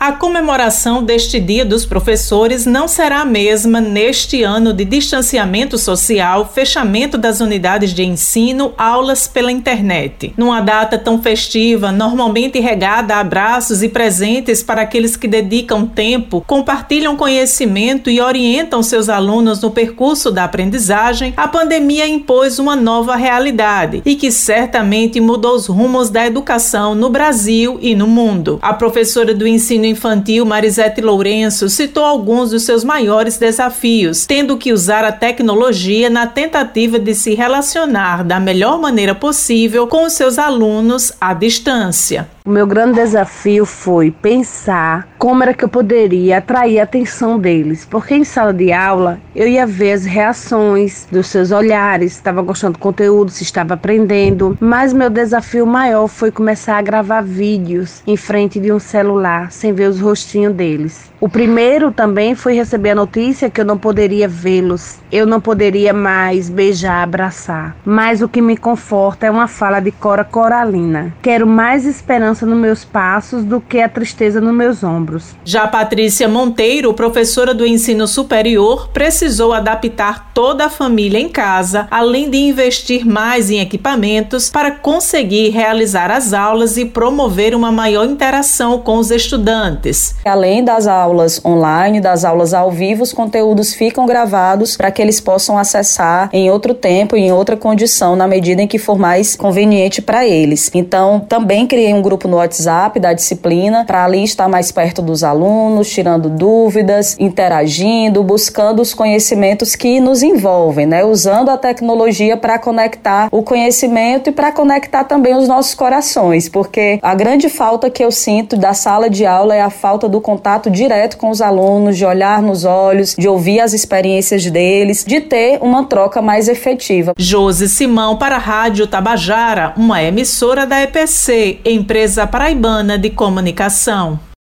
A comemoração deste Dia dos Professores não será a mesma neste ano de distanciamento social, fechamento das unidades de ensino, aulas pela internet. Numa data tão festiva, normalmente regada a abraços e presentes para aqueles que dedicam tempo, compartilham conhecimento e orientam seus alunos no percurso da aprendizagem, a pandemia impôs uma nova realidade e que certamente mudou os rumos da educação no Brasil e no mundo. A professora do ensino infantil Marisete Lourenço citou alguns dos seus maiores desafios, tendo que usar a tecnologia na tentativa de se relacionar da melhor maneira possível com os seus alunos à distância. O meu grande desafio foi pensar como era que eu poderia atrair a atenção deles, porque em sala de aula eu ia ver as reações dos seus olhares, se estava gostando do conteúdo, se estava aprendendo, mas meu desafio maior foi começar a gravar vídeos em frente de um celular, sem ver os rostinhos deles. O primeiro também foi receber a notícia que eu não poderia vê-los, eu não poderia mais beijar, abraçar. Mas o que me conforta é uma fala de Cora Coralina. Quero mais esperança nos meus passos do que a tristeza nos meus ombros. Já Patrícia Monteiro, professora do ensino superior, precisou adaptar toda a família em casa, além de investir mais em equipamentos para conseguir realizar as aulas e promover uma maior interação com os estudantes. Além das aulas online, das aulas ao vivo, os conteúdos ficam gravados para que eles possam acessar em outro tempo em outra condição, na medida em que for mais conveniente para eles. Então, também criei um grupo no WhatsApp da disciplina para ali estar mais perto dos alunos, tirando dúvidas, interagindo, buscando os conhecimentos que nos envolvem, né? Usando a tecnologia para conectar o conhecimento e para conectar também os nossos corações, porque a grande falta que eu sinto da sala de aula é a falta do contato direto direto com os alunos, de olhar nos olhos, de ouvir as experiências deles, de ter uma troca mais efetiva. Josi Simão para a Rádio Tabajara, uma emissora da EPC, empresa paraibana de comunicação.